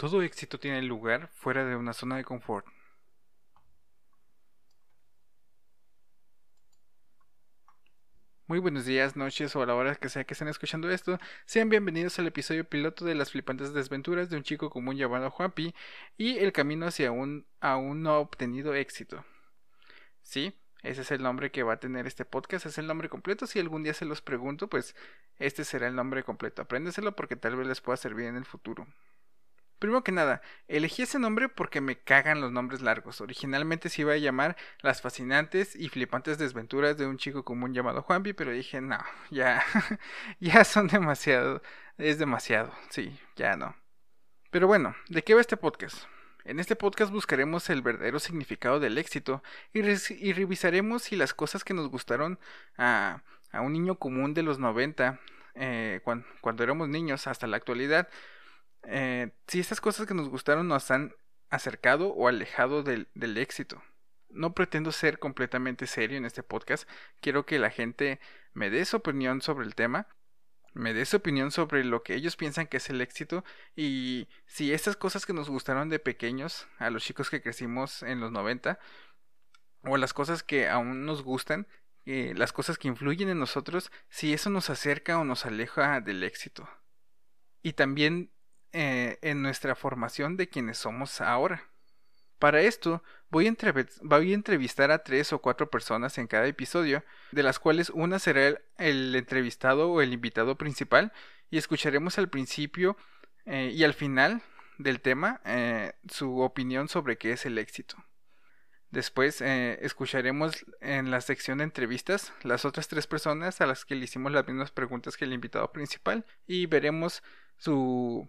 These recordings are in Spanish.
Todo éxito tiene lugar fuera de una zona de confort. Muy buenos días, noches o a la hora que sea que estén escuchando esto. Sean bienvenidos al episodio piloto de las flipantes desventuras de un chico común llamado Juanpi y el camino hacia un aún no obtenido éxito. Sí, ese es el nombre que va a tener este podcast, es el nombre completo. Si algún día se los pregunto, pues este será el nombre completo. Apréndeselo porque tal vez les pueda servir en el futuro. Primero que nada, elegí ese nombre porque me cagan los nombres largos. Originalmente se iba a llamar Las fascinantes y flipantes desventuras de un chico común llamado Juanpi, pero dije, no, ya, ya son demasiado, es demasiado, sí, ya no. Pero bueno, ¿de qué va este podcast? En este podcast buscaremos el verdadero significado del éxito y, revisaremos si las cosas que nos gustaron a, un niño común de los 90, eh, cuando éramos niños hasta la actualidad, eh, si estas cosas que nos gustaron nos han acercado o alejado del, éxito. No pretendo ser completamente serio en este podcast, quiero que la gente me dé su opinión sobre el tema, me dé su opinión sobre lo que ellos piensan que es el éxito y si estas cosas que nos gustaron de pequeños, a los chicos que crecimos en los 90, o las cosas que aún nos gustan, eh, las cosas que influyen en nosotros, si eso nos acerca o nos aleja del éxito. Y también eh, en nuestra formación de quienes somos ahora. Para esto voy a, entrevistar a tres o cuatro personas en cada episodio, de las cuales una será el, entrevistado o el invitado principal, y escucharemos al principio eh, y al final del tema eh, su opinión sobre qué es el éxito. Después escucharemos en la sección de entrevistas las otras tres personas a las que le hicimos las mismas preguntas que el invitado principal y veremos su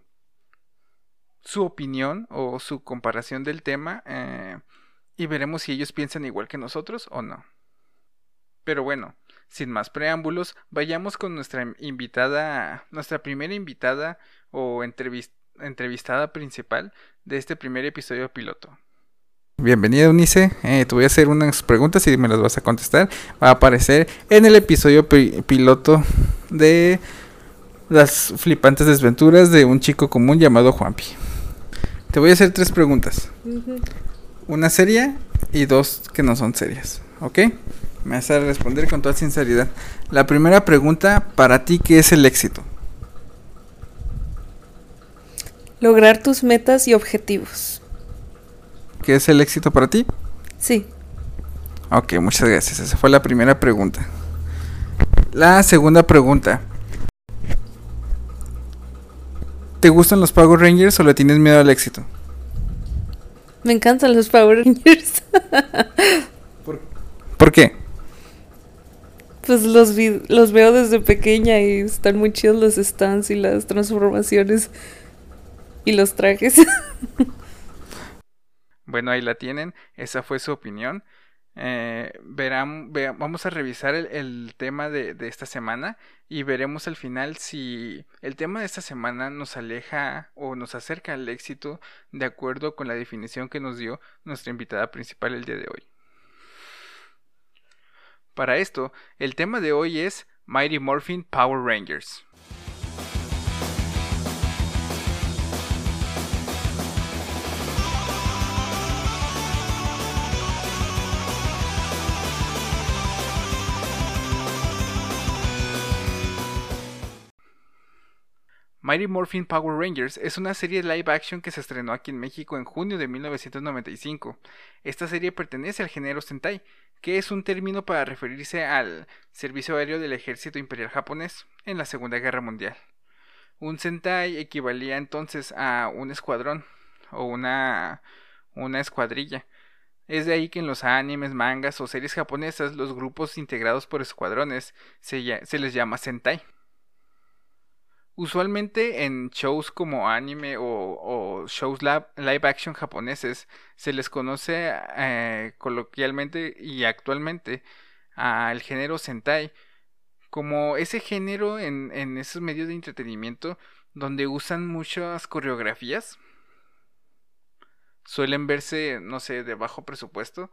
su opinión o su comparación del tema eh, y veremos si ellos piensan igual que nosotros o no. Pero bueno, sin más preámbulos, vayamos con nuestra invitada, nuestra primera invitada o entrevistada principal de este primer episodio piloto. Bienvenida Unice, eh, te voy a hacer unas preguntas y me las vas a contestar. Va a aparecer en el episodio piloto de las flipantes desventuras de un chico común llamado Juanpi. Te voy a hacer tres preguntas. Una seria y dos que no son serias. ¿Ok? Me vas a responder con toda sinceridad. La primera pregunta, para ti, ¿qué es el éxito? Lograr tus metas y objetivos. ¿Qué es el éxito para ti? Sí. Ok, muchas gracias. Esa fue la primera pregunta. La segunda pregunta. ¿Te gustan los Power Rangers o le tienes miedo al éxito? Me encantan los Power Rangers. ¿Por, qué? Pues los, los veo desde pequeña y están muy chidos los stands y las transformaciones y los trajes. bueno, ahí la tienen. Esa fue su opinión. Eh, verán, vamos a revisar el, tema de, de, esta semana y veremos al final si el tema de esta semana nos aleja o nos acerca al éxito de acuerdo con la definición que nos dio nuestra invitada principal el día de hoy. Para esto, el tema de hoy es Mighty Morphin Power Rangers. Mighty Morphin Power Rangers es una serie live action que se estrenó aquí en México en junio de 1995. Esta serie pertenece al género Sentai, que es un término para referirse al servicio aéreo del ejército imperial japonés en la Segunda Guerra Mundial. Un Sentai equivalía entonces a un escuadrón o una, una escuadrilla. Es de ahí que en los animes, mangas o series japonesas los grupos integrados por escuadrones se, se les llama Sentai. Usualmente en shows como anime o, shows live action japoneses se les conoce eh, coloquialmente y actualmente al género Sentai como ese género en, en esos medios de entretenimiento donde usan muchas coreografías. Suelen verse, no sé, de bajo presupuesto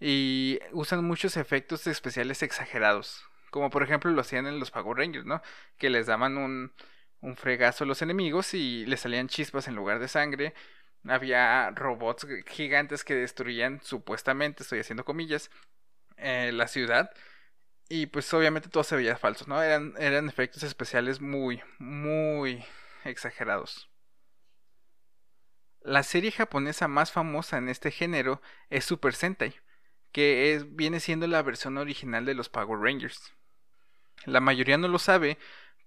y usan muchos efectos especiales exagerados. Como por ejemplo lo hacían en los Power Rangers, ¿no? Que les daban un, un fregazo a los enemigos y le salían chispas en lugar de sangre. Había robots gigantes que destruían, supuestamente, estoy haciendo comillas, eh, la ciudad. Y pues obviamente todo se veía falso, ¿no? Eran, eran efectos especiales muy, muy exagerados. La serie japonesa más famosa en este género es Super Sentai, que es, viene siendo la versión original de los Power Rangers. La mayoría no lo sabe,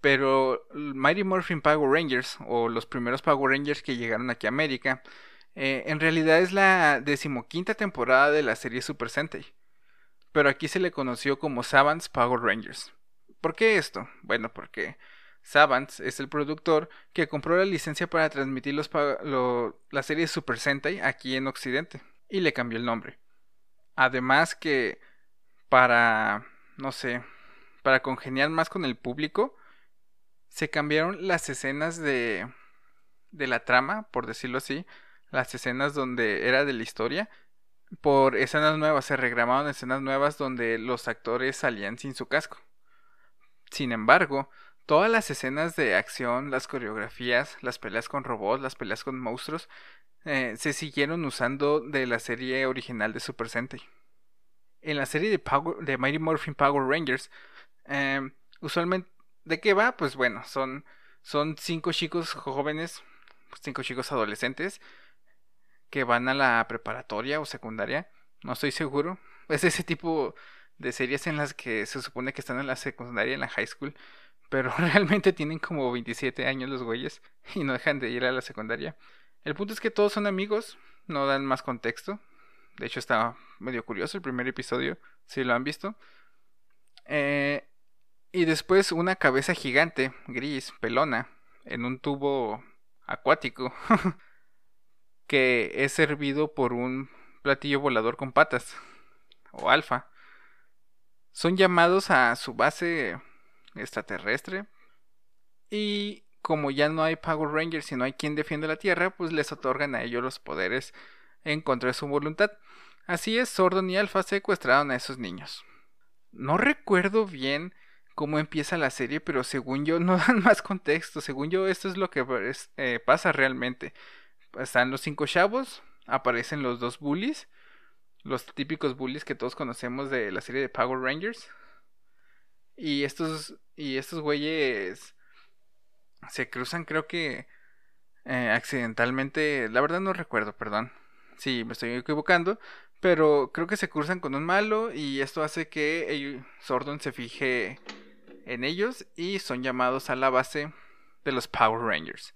pero Mighty Morphin Power Rangers, o los primeros Power Rangers que llegaron aquí a América, eh, en realidad es la decimoquinta temporada de la serie Super Sentai. Pero aquí se le conoció como Savants Power Rangers. ¿Por qué esto? Bueno, porque Savants es el productor que compró la licencia para transmitir los, la serie Super Sentai aquí en Occidente y le cambió el nombre. Además que para, no sé, para congeniar más con el público, se cambiaron las escenas de, de la trama, por decirlo así, las escenas donde era de la historia, por escenas nuevas, se regramaron escenas nuevas donde los actores salían sin su casco. Sin embargo, todas las escenas de acción, las coreografías, las peleas con robots, las peleas con monstruos, eh, se siguieron usando de la serie original de Super Sentai. En la serie de, de Mighty Morphin Power Rangers, eh, usualmente ¿De qué va? Pues bueno, son, son cinco chicos jóvenes, cinco chicos adolescentes que van a la preparatoria o secundaria, no estoy seguro. Es ese tipo de series en las que se supone que están en la secundaria, en la high school, pero realmente tienen como 27 años los güeyes y no dejan de ir a la secundaria. El punto es que todos son amigos, no dan más contexto. De hecho está medio curioso el primer episodio, si lo han visto. Eh, y después una cabeza gigante, gris, pelona, en un tubo acuático, que es servido por un platillo volador con patas, o alfa. Son llamados a su base extraterrestre y como ya no hay Power Rangers y no hay quien defiende la Tierra, pues les otorgan a ellos los poderes en contra de su voluntad. Así es, Sordon y Alpha secuestraron a esos niños. No recuerdo bien cómo empieza la serie, pero según yo no dan más contexto. Según yo, esto es lo que eh, pasa realmente. Están los cinco chavos, aparecen los dos bullies, los típicos bullies que todos conocemos de la serie de Power Rangers. Y estos, y estos güeyes se cruzan, creo que eh, accidentalmente. La verdad no recuerdo, perdón. Si me estoy equivocando. Pero creo que se cruzan con un malo y esto hace que Sordon se fije en ellos y son llamados a la base de los Power Rangers.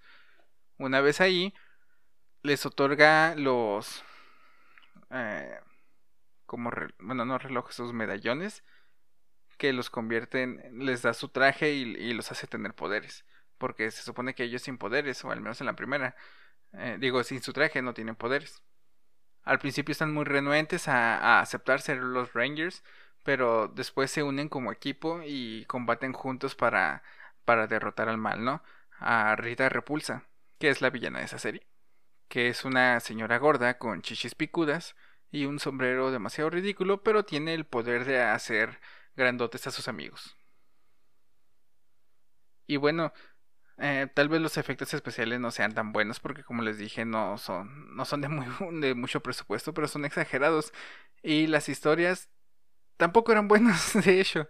Una vez ahí, les otorga los... Eh, como, bueno, no relojes, sus medallones, que los convierten, les da su traje y, los hace tener poderes. Porque se supone que ellos sin poderes, o al menos en la primera, eh, digo, sin su traje no tienen poderes. Al principio están muy renuentes a, aceptar ser los Rangers, pero después se unen como equipo y combaten juntos para, para derrotar al mal, ¿no? A Rita Repulsa, que es la villana de esa serie, que es una señora gorda con chichis picudas y un sombrero demasiado ridículo, pero tiene el poder de hacer grandotes a sus amigos. Y bueno, eh, tal vez los efectos especiales no sean tan buenos porque como les dije no son no son de muy de mucho presupuesto pero son exagerados y las historias tampoco eran buenos, de hecho.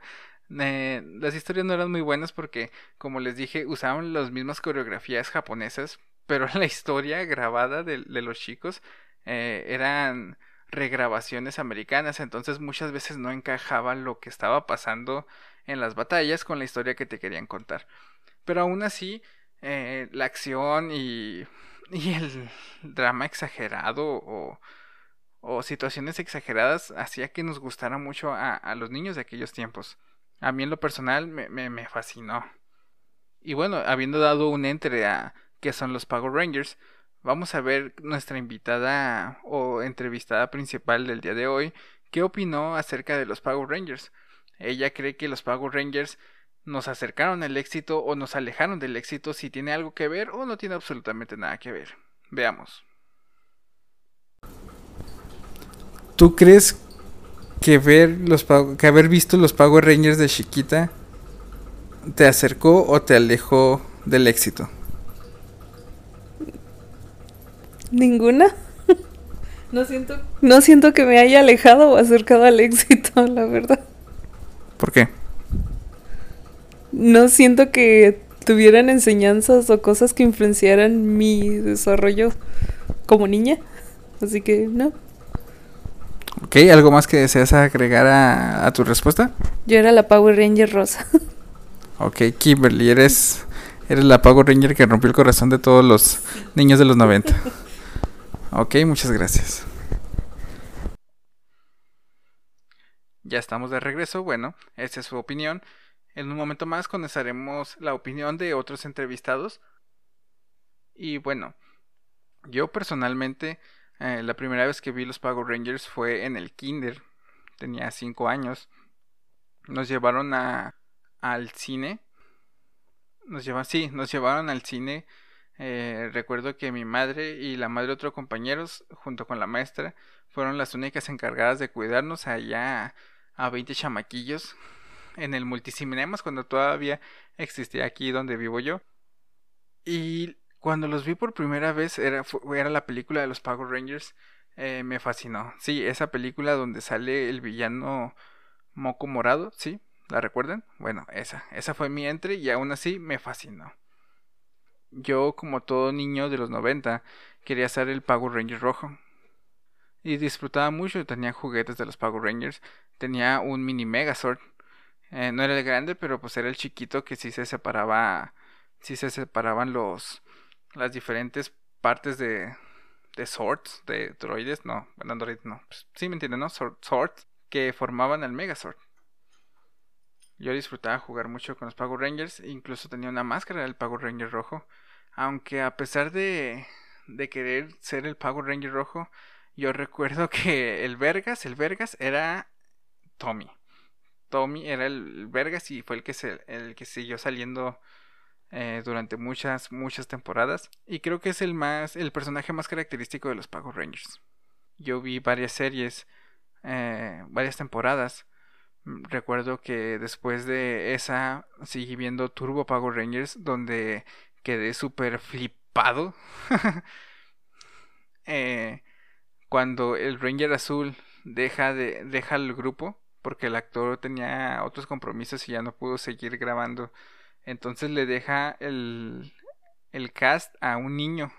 Eh, las historias no eran muy buenas porque, como les dije, usaban las mismas coreografías japonesas, pero la historia grabada de, los chicos eh, eran regrabaciones americanas, entonces muchas veces no encajaba lo que estaba pasando en las batallas con la historia que te querían contar. Pero aún así, eh, la acción y, y el drama exagerado o o situaciones exageradas hacía que nos gustara mucho a, los niños de aquellos tiempos. A mí en lo personal me, me, fascinó. Y bueno, habiendo dado un entre a qué son los Power Rangers, vamos a ver nuestra invitada o entrevistada principal del día de hoy, qué opinó acerca de los Power Rangers. Ella cree que los Power Rangers nos acercaron al éxito o nos alejaron del éxito si tiene algo que ver o no tiene absolutamente nada que ver. Veamos. ¿Tú crees que ver los que haber visto los Power Rangers de chiquita te acercó o te alejó del éxito? Ninguna. No siento, no siento que me haya alejado o acercado al éxito, la verdad. ¿Por qué? No siento que tuvieran enseñanzas o cosas que influenciaran mi desarrollo como niña. Así que no. Ok, ¿algo más que deseas agregar a, a tu respuesta? Yo era la Power Ranger rosa. Ok, Kimberly, eres, eres la Power Ranger que rompió el corazón de todos los niños de los 90. Ok, muchas gracias. Ya estamos de regreso. Bueno, esta es su opinión. En un momento más conoceremos la opinión de otros entrevistados. Y bueno, yo personalmente, eh, la primera vez que vi los Power Rangers fue en el Kinder. Tenía 5 años. Nos llevaron a, al cine. Nos llevaron, sí, nos llevaron al cine eh, recuerdo que mi madre y la madre de otros compañeros, junto con la maestra, fueron las únicas encargadas de cuidarnos allá a 20 chamaquillos en el multicinemas cuando todavía existía aquí donde vivo yo. Y cuando los vi por primera vez era, era la película de los Power Rangers. Eh, me fascinó. Sí, esa película donde sale el villano Moco Morado, ¿sí? ¿La recuerdan? Bueno, esa. Esa fue mi entre y aún así me fascinó yo, como todo niño de los 90, quería ser el Power Ranger rojo. Y disfrutaba mucho, tenía juguetes de los Power Rangers, tenía un mini Megazord. Eh, no era el grande, pero pues era el chiquito que sí se separaba, sí se separaban los, las diferentes partes de, de swords, de droides, no, bueno, androides no, pues, sí me entienden, ¿no? Swords que formaban el Megazord. Yo disfrutaba jugar mucho con los Power Rangers, incluso tenía una máscara del Power Ranger rojo. Aunque a pesar de, de querer ser el Power Ranger rojo, yo recuerdo que el Vergas, el Vergas era Tommy. Tommy era el Vergas y fue el que, se, el que siguió saliendo eh, durante muchas, muchas temporadas. Y creo que es el más, el personaje más característico de los Power Rangers. Yo vi varias series, eh, varias temporadas Mm, recuerdo que después de esa seguí viendo Turbo Power Rangers donde quedé súper flipado. eh, cuando el Ranger azul deja, de, deja el grupo porque el actor tenía otros compromisos y ya no pudo seguir grabando. Entonces le deja el, el cast a un niño.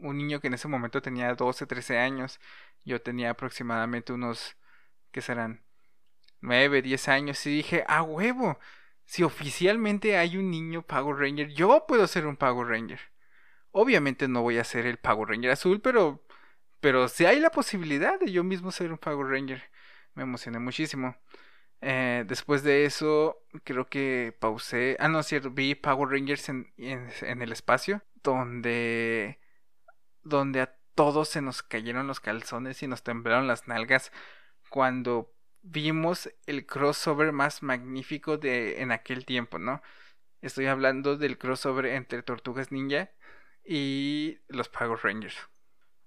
Un niño que en ese momento tenía 12, 13 años. Yo tenía aproximadamente unos, ¿qué serán? 9, 10 años y dije, a huevo, si oficialmente hay un niño Power Ranger, yo puedo ser un Power Ranger. Obviamente no voy a ser el Power Ranger azul, pero pero si hay la posibilidad de yo mismo ser un Power Ranger, me emocioné muchísimo. Eh, después de eso, creo que pausé. Ah, no, cierto, vi Power Rangers en, en, el espacio, donde, donde a todos se nos cayeron los calzones y nos temblaron las nalgas cuando vimos el crossover más magnífico de en aquel tiempo, ¿no? Estoy hablando del crossover entre Tortugas Ninja y los Power Rangers.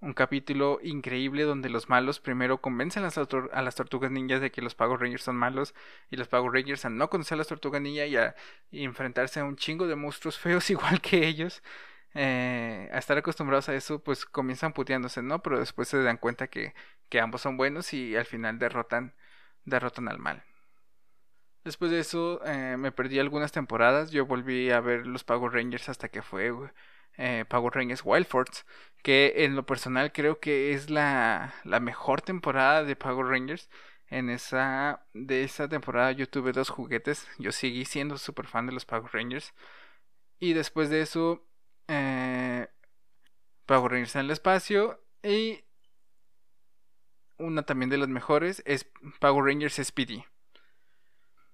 Un capítulo increíble donde los malos primero convencen a las, tortugas ninjas de que los Power Rangers son malos y los Power Rangers a no conocer a las tortugas ninja y a enfrentarse a un chingo de monstruos feos igual que ellos. Eh, a estar acostumbrados a eso, pues comienzan puteándose, ¿no? Pero después se dan cuenta que, que ambos son buenos y al final derrotan derrotan al mal. Después de eso eh, me perdí algunas temporadas. Yo volví a ver los Power Rangers hasta que fue eh, Power Rangers Wild Force. Que en lo personal creo que es la, la mejor temporada de Power Rangers. En esa, de esa temporada yo tuve dos juguetes. Yo seguí siendo súper fan de los Power Rangers. Y después de eso, eh, Power Rangers en el espacio. Y una también de las mejores es Power Rangers Speedy.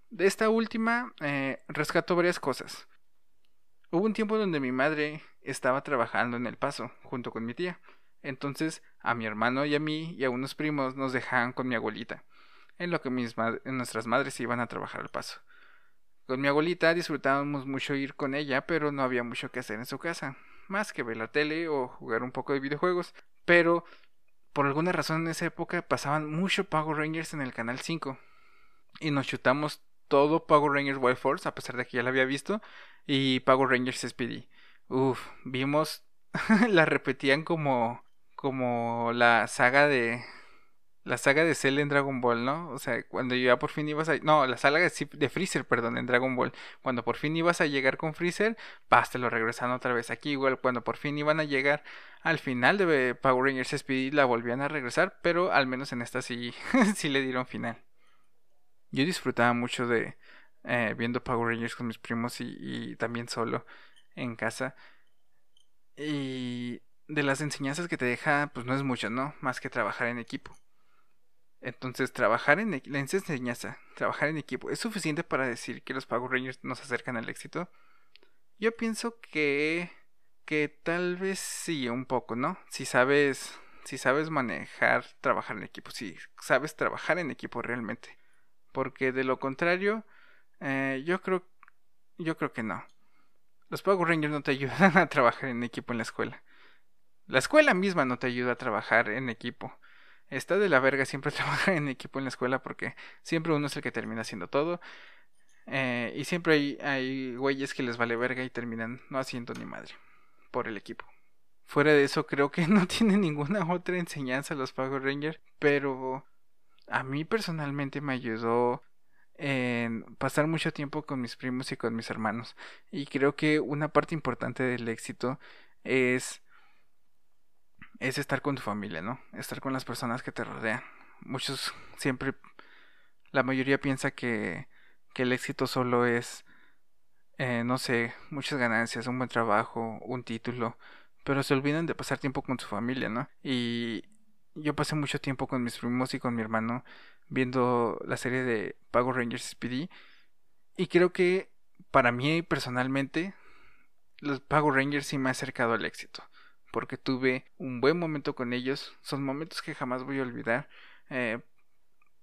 De esta última eh, rescato varias cosas. Hubo un tiempo donde mi madre estaba trabajando en El Paso junto con mi tía. Entonces a mi hermano y a mí y a unos primos nos dejaban con mi abuelita, en lo que mis nuestras madres iban a trabajar al paso. Con mi abuelita disfrutábamos mucho ir con ella, pero no había mucho que hacer en su casa, más que ver la tele o jugar un poco de videojuegos. Pero por alguna razón en esa época pasaban mucho Power Rangers en el canal 5 y nos chutamos todo Power Rangers Wild Force, a pesar de que ya la había visto, y Power Rangers Speedy. Uf, vimos, la repetían como, como la saga de, la saga de Cell en Dragon Ball, ¿no? O sea, cuando ya por fin ibas a... No, la saga de, Freezer, perdón, en Dragon Ball. Cuando por fin ibas a llegar con Freezer, basta, lo regresan otra vez aquí. Igual, cuando por fin iban a llegar al final de Power Rangers Speedy, la volvían a regresar, pero al menos en esta sí, sí le dieron final. Yo disfrutaba mucho de eh, viendo Power Rangers con mis primos y, y también solo en casa. Y de las enseñanzas que te deja, pues no es mucho, ¿no? Más que trabajar en equipo. Entonces, trabajar en la enseñanza, trabajar en equipo, ¿es suficiente para decir que los Power Rangers nos acercan al éxito? Yo pienso que que tal vez sí un poco, ¿no? Si sabes si sabes manejar, trabajar en equipo, si sabes trabajar en equipo realmente, porque de lo contrario, eh, yo creo yo creo que no. Los Power Rangers no te ayudan a trabajar en equipo en la escuela. La escuela misma no te ayuda a trabajar en equipo está de la verga siempre trabajar en equipo en la escuela porque siempre uno es el que termina haciendo todo. Eh, y siempre hay, hay güeyes que les vale verga y terminan no haciendo ni madre por el equipo. Fuera de eso, creo que no tiene ninguna otra enseñanza los Power Rangers, pero a mí personalmente me ayudó en pasar mucho tiempo con mis primos y con mis hermanos. Y creo que una parte importante del éxito es es estar con tu familia, ¿no? Estar con las personas que te rodean. Muchos siempre, la mayoría piensa que, que el éxito solo es, eh, no sé, muchas ganancias, un buen trabajo, un título, pero se olvidan de pasar tiempo con su familia, ¿no? Y yo pasé mucho tiempo con mis primos y con mi hermano viendo la serie de Pago Rangers Speedy y creo que para mí personalmente los Pago Rangers sí me ha acercado al éxito porque tuve un buen momento con ellos. Son momentos que jamás voy a olvidar. Eh,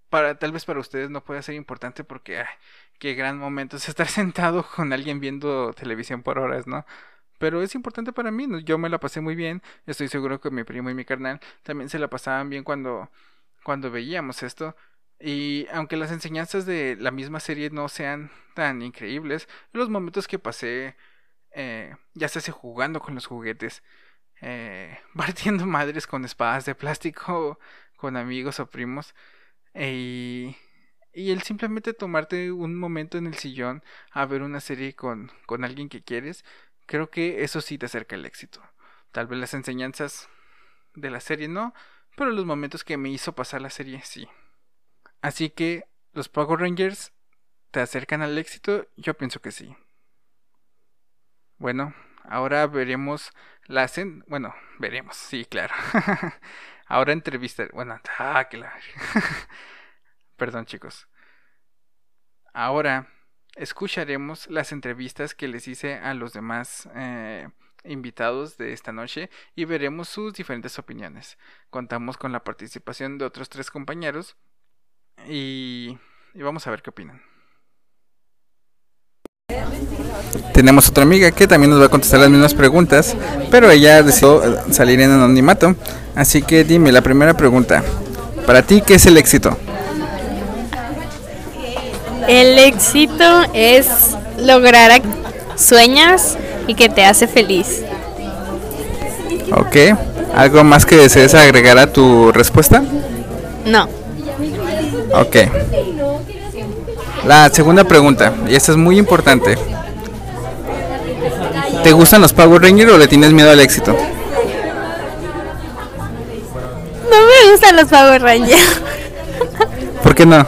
para, tal vez para ustedes no pueda ser importante porque qué gran momento es estar sentado con alguien viendo televisión por horas, ¿no? Pero es importante para mí, yo me la pasé muy bien, estoy seguro que mi primo y mi carnal también se la pasaban bien cuando, cuando veíamos esto. Y aunque las enseñanzas de la misma serie no sean tan increíbles, los momentos que pasé, eh, ya se hace jugando con los juguetes, eh, partiendo madres con espadas de plástico con amigos o primos. y, y el simplemente tomarte un momento en el sillón a ver una serie con, con alguien que quieres, creo que eso sí te acerca al éxito. Tal vez las enseñanzas de la serie no, pero los momentos que me hizo pasar la serie sí. Así que los Power Rangers te acercan al éxito, yo pienso que sí. Bueno, ahora veremos la bueno, veremos, sí, claro. Ahora entrevista, bueno, ah, claro. Perdón, chicos. Ahora escucharemos las entrevistas que les hice a los demás eh, invitados de esta noche y veremos sus diferentes opiniones. Contamos con la participación de otros tres compañeros y vamos a ver qué opinan. Tenemos otra amiga que también nos va a contestar las mismas preguntas, pero ella decidió salir en anonimato. Así que dime la primera pregunta. Para ti, ¿qué es el éxito? El éxito es lograr sueños y que te hace feliz. Ok. ¿Algo más que desees agregar a tu respuesta? No. Ok. La segunda pregunta, y esta es muy importante. ¿Te gustan los Power Rangers o le tienes miedo al éxito? No me gustan los Power Rangers. ¿Por qué no?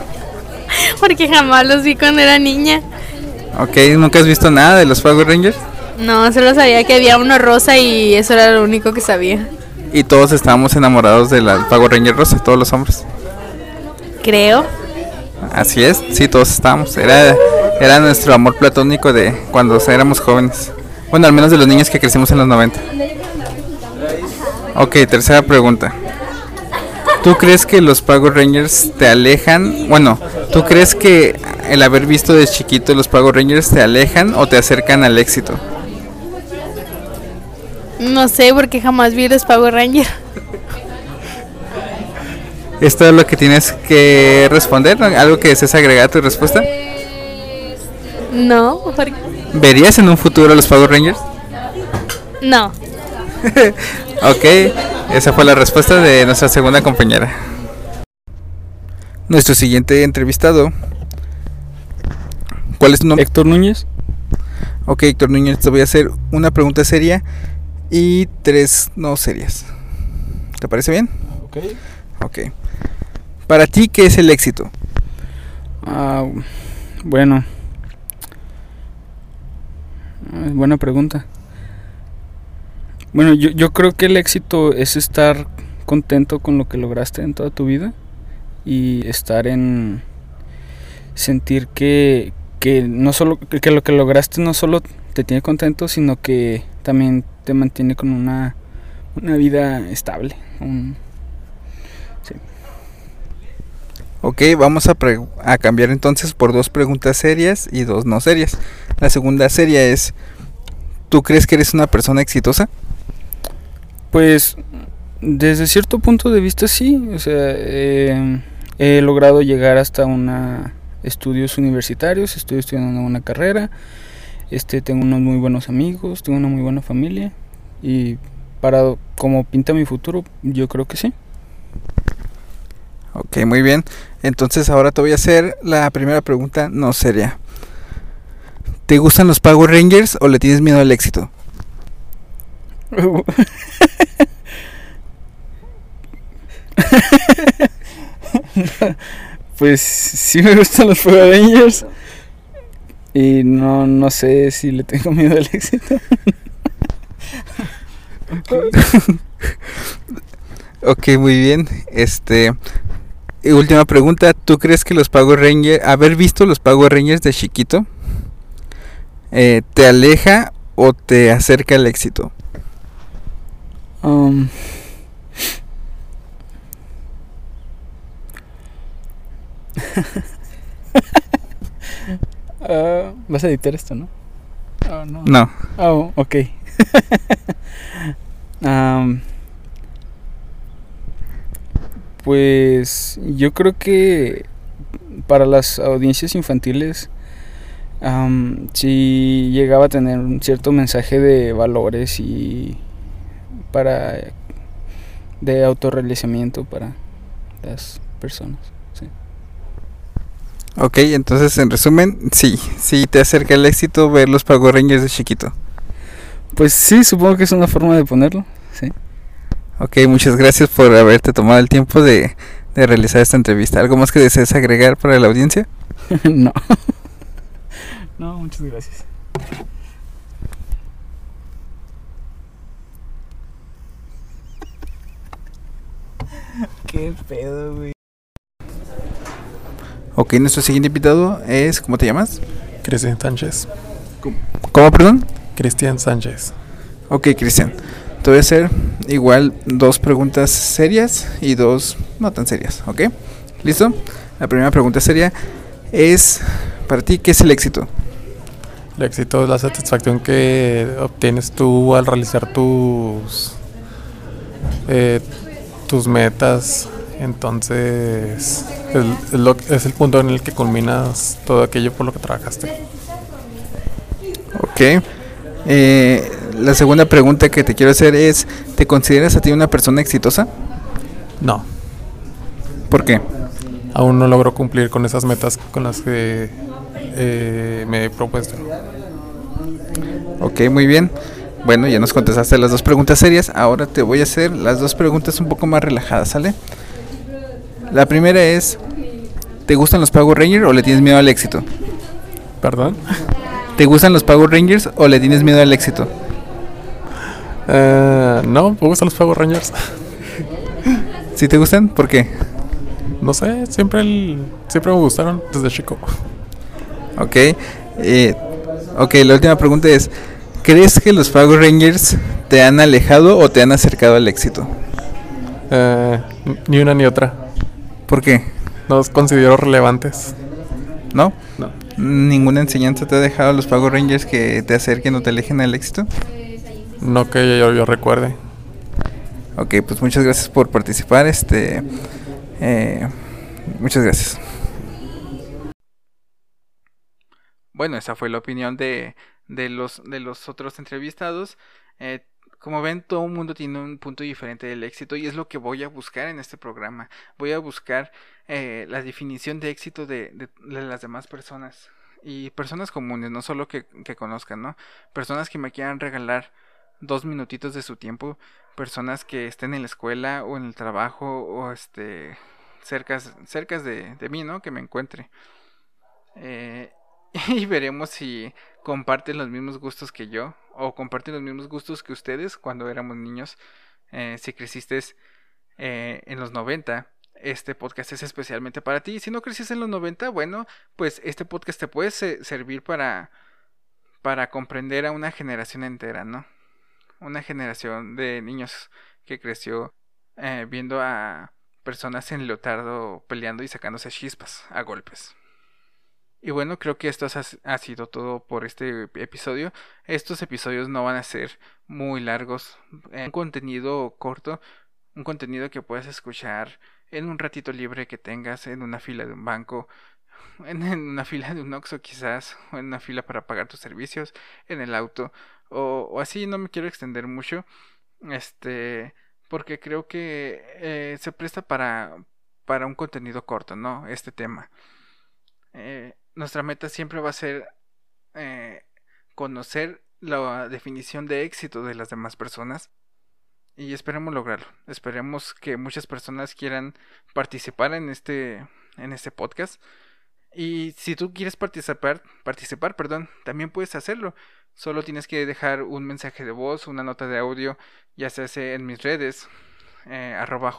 Porque jamás los vi cuando era niña. Ok, ¿nunca has visto nada de los Power Rangers? No, solo sabía que había uno rosa y eso era lo único que sabía. Y todos estábamos enamorados de la Power Ranger rosa, todos los hombres. Creo. Así es, sí, todos estábamos. Era, era nuestro amor platónico de cuando éramos jóvenes. Bueno, al menos de los niños que crecimos en los 90. Ok, tercera pregunta. ¿Tú crees que los Power Rangers te alejan? Bueno, ¿tú crees que el haber visto de chiquito los Power Rangers te alejan o te acercan al éxito? No sé, porque jamás vi los Power Rangers. ¿Esto es lo que tienes que responder? ¿Algo que desees agregar a tu respuesta? No, ¿por- ¿Verías en un futuro a los Power Rangers? no. Ok, esa fue la respuesta de nuestra segunda compañera. Nuestro siguiente entrevistado. ¿Cuál es tu nombre? Héctor Núñez. Ok, Héctor Núñez, te voy a hacer una pregunta seria y tres no serias. ¿Te parece bien? Ok. Ok. Para ti, ¿qué es el éxito? Ah, bueno. Ah, buena pregunta. Bueno, yo, yo creo que el éxito es estar contento con lo que lograste en toda tu vida y estar en sentir que, que no solo que lo que lograste no solo te tiene contento, sino que también te mantiene con una, una vida estable. un- Ok, vamos a, a cambiar entonces por dos preguntas serias y dos no serias. La segunda seria es, ¿tú crees que eres una persona exitosa? Pues desde cierto punto de vista sí, o sea, eh, he logrado llegar hasta una estudios universitarios, estoy estudiando una carrera, este tengo unos muy buenos amigos, tengo una muy buena familia y para como pinta mi futuro, yo creo que sí. Ok, muy bien. Entonces ahora te voy a hacer la primera pregunta no seria. ¿Te gustan los Power Rangers o le tienes miedo al éxito? pues sí me gustan los Power Rangers y no no sé si le tengo miedo al éxito. Ok, muy bien. Este, y última pregunta, ¿tú crees que los Power Rangers, haber visto los Power Rangers de chiquito, eh, te aleja o te acerca al éxito? Um, Ah, Vas a editar esto, ¿no? Ah, no. No. Oh, ok. pues yo creo que para las audiencias infantiles am, sí llegaba a tener un cierto mensaje de valores y para de autorrealizamiento para las personas. sí. Ok, entonces en resumen, sí, sí te acerca al éxito ver los Power Rangers de chiquito. Pues sí, supongo que es una forma de ponerlo. Ok, muchas gracias por haberte tomado el tiempo de, de realizar esta entrevista. ¿Algo más que desees agregar para la audiencia? no. No, muchas gracias. Qué pedo, güey. Ok, nuestro siguiente invitado es, ¿cómo te llamas? Cristian Sánchez. ¿Cómo, perdón? Cristian Sánchez. Ok, Cristian. Te voy a hacer igual dos preguntas serias y dos no tan serias, ¿ok? ¿Listo? La primera pregunta seria es, para ti, ¿qué es el éxito? El éxito es la satisfacción que obtienes tú al realizar tus eh, tus metas. Entonces es, es lo- es el punto en el que culminas todo aquello por lo que trabajaste. Ok. Eh, la segunda pregunta que te quiero hacer es, ¿te consideras a ti una persona exitosa? No, ¿Por qué? aún no logro cumplir con esas metas con las que eh, me he propuesto. Ok, muy bien. Bueno, ya nos contestaste las dos preguntas serias. Ahora te voy a hacer las dos preguntas un poco más relajadas, ¿sale? La primera es, ¿te gustan los Power Rangers o le tienes miedo al éxito? ¿Perdón? ¿Te gustan los Power Rangers o le tienes miedo al éxito? Eh, no, me gustan los Power Rangers. ¿Sí te gustan? ¿Por qué? No sé, siempre, el- siempre me gustaron desde chico. Ok. eh, ok, la última pregunta es, ¿crees que los Power Rangers te han alejado o te han acercado al éxito? Eh, ni una ni otra. ¿Por qué? No los considero relevantes. ¿No? No. ¿Ninguna enseñanza te ha dejado los Power Rangers que te acerquen o te alejen al éxito? No que yo, yo recuerde. Ok, pues muchas gracias por participar. Este, eh, muchas gracias. bueno, esa fue la opinión de, de, los, de los otros entrevistados. Eh, como ven, todo el mundo tiene un punto diferente del éxito y es lo que voy a buscar en este programa. Voy a buscar eh, la definición de éxito de, de, las demás personas y personas comunes, no solo que, que conozcan, ¿no? Personas que me quieran regalar dos minutitos de su tiempo, personas que estén en la escuela o en el trabajo o este cercas, cercas de, de mí, ¿no? Que me encuentre. Eh, y veremos si comparten los mismos gustos que yo o comparten los mismos gustos que ustedes cuando éramos niños. Eh, si creciste eh, en los 90, este podcast es especialmente para ti. Si no creciste en los 90, bueno, pues este podcast te puede servir para, para comprender a una generación entera, ¿no? Una generación de niños que creció eh, viendo a personas en leotardo peleando y sacándose chispas a golpes. Y bueno, creo que esto ha, sido todo por este episodio. Estos episodios no van a ser muy largos. Eh, un contenido corto, un contenido que puedas escuchar en un ratito libre que tengas en una fila de un banco, en, una fila de un Oxxo quizás, o en una fila para pagar tus servicios, en el auto, o, o así. No me quiero extender mucho, este, porque creo que eh, se presta para para un contenido corto, ¿no? Este tema. Eh, nuestra meta siempre va a ser eh, conocer la definición de éxito de las demás personas y esperemos lograrlo. Esperemos que muchas personas quieran participar en este en este podcast. Y si tú quieres participar, participar, perdón, también puedes hacerlo. Solo tienes que dejar un mensaje de voz, una nota de audio, ya sea en mis redes, eh, arroba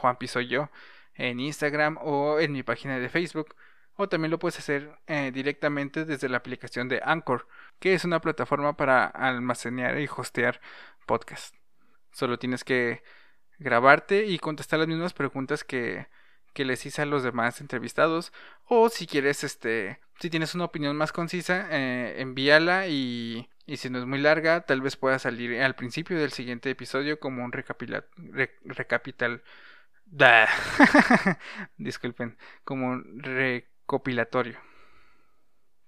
en Instagram o en mi página de Facebook o también lo puedes hacer eh, directamente desde la aplicación de Anchor, que es una plataforma para almacenar y hostear podcast. Solo tienes que grabarte y contestar las mismas preguntas que, que les hice a los demás entrevistados. O si quieres, este, si tienes una opinión más concisa, eh, envíala y, y si no es muy larga, tal vez pueda salir al principio del siguiente episodio como un recapital, recapital, disculpen, como un copilatorio.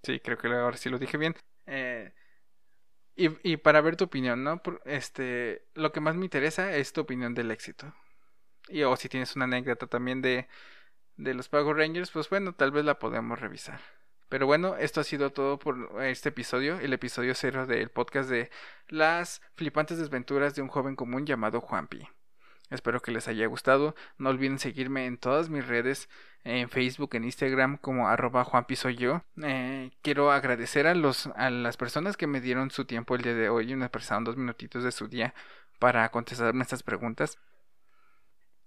Sí, creo que ahora sí lo dije bien. Eh, y, y, para ver tu opinión, ¿no? Este, lo que más me interesa es tu opinión del éxito. Y o si tienes una anécdota también de, de los Power Rangers, pues bueno, tal vez la podemos revisar. Pero bueno, esto ha sido todo por este episodio, el episodio cero del podcast de las flipantes desventuras de un joven común llamado Juanpi. Espero que les haya gustado. No olviden seguirme en todas mis redes, en Facebook, en Instagram, como arroba yo. Eh, quiero agradecer a, los, a las personas que me dieron su tiempo el día de hoy y me prestaron dos minutitos de su día para contestarme estas preguntas.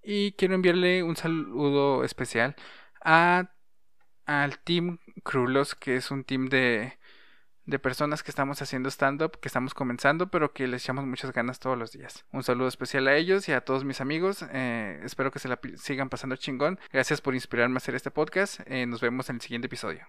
Y quiero enviarle un saludo especial a al Team Krulos, que es un team de de personas que estamos haciendo stand-up, que estamos comenzando, pero que les echamos muchas ganas todos los días. Un saludo especial a ellos y a todos mis amigos. Eh, espero que se la sigan pasando chingón. Gracias por inspirarme a hacer este podcast. Eh, nos vemos en el siguiente episodio.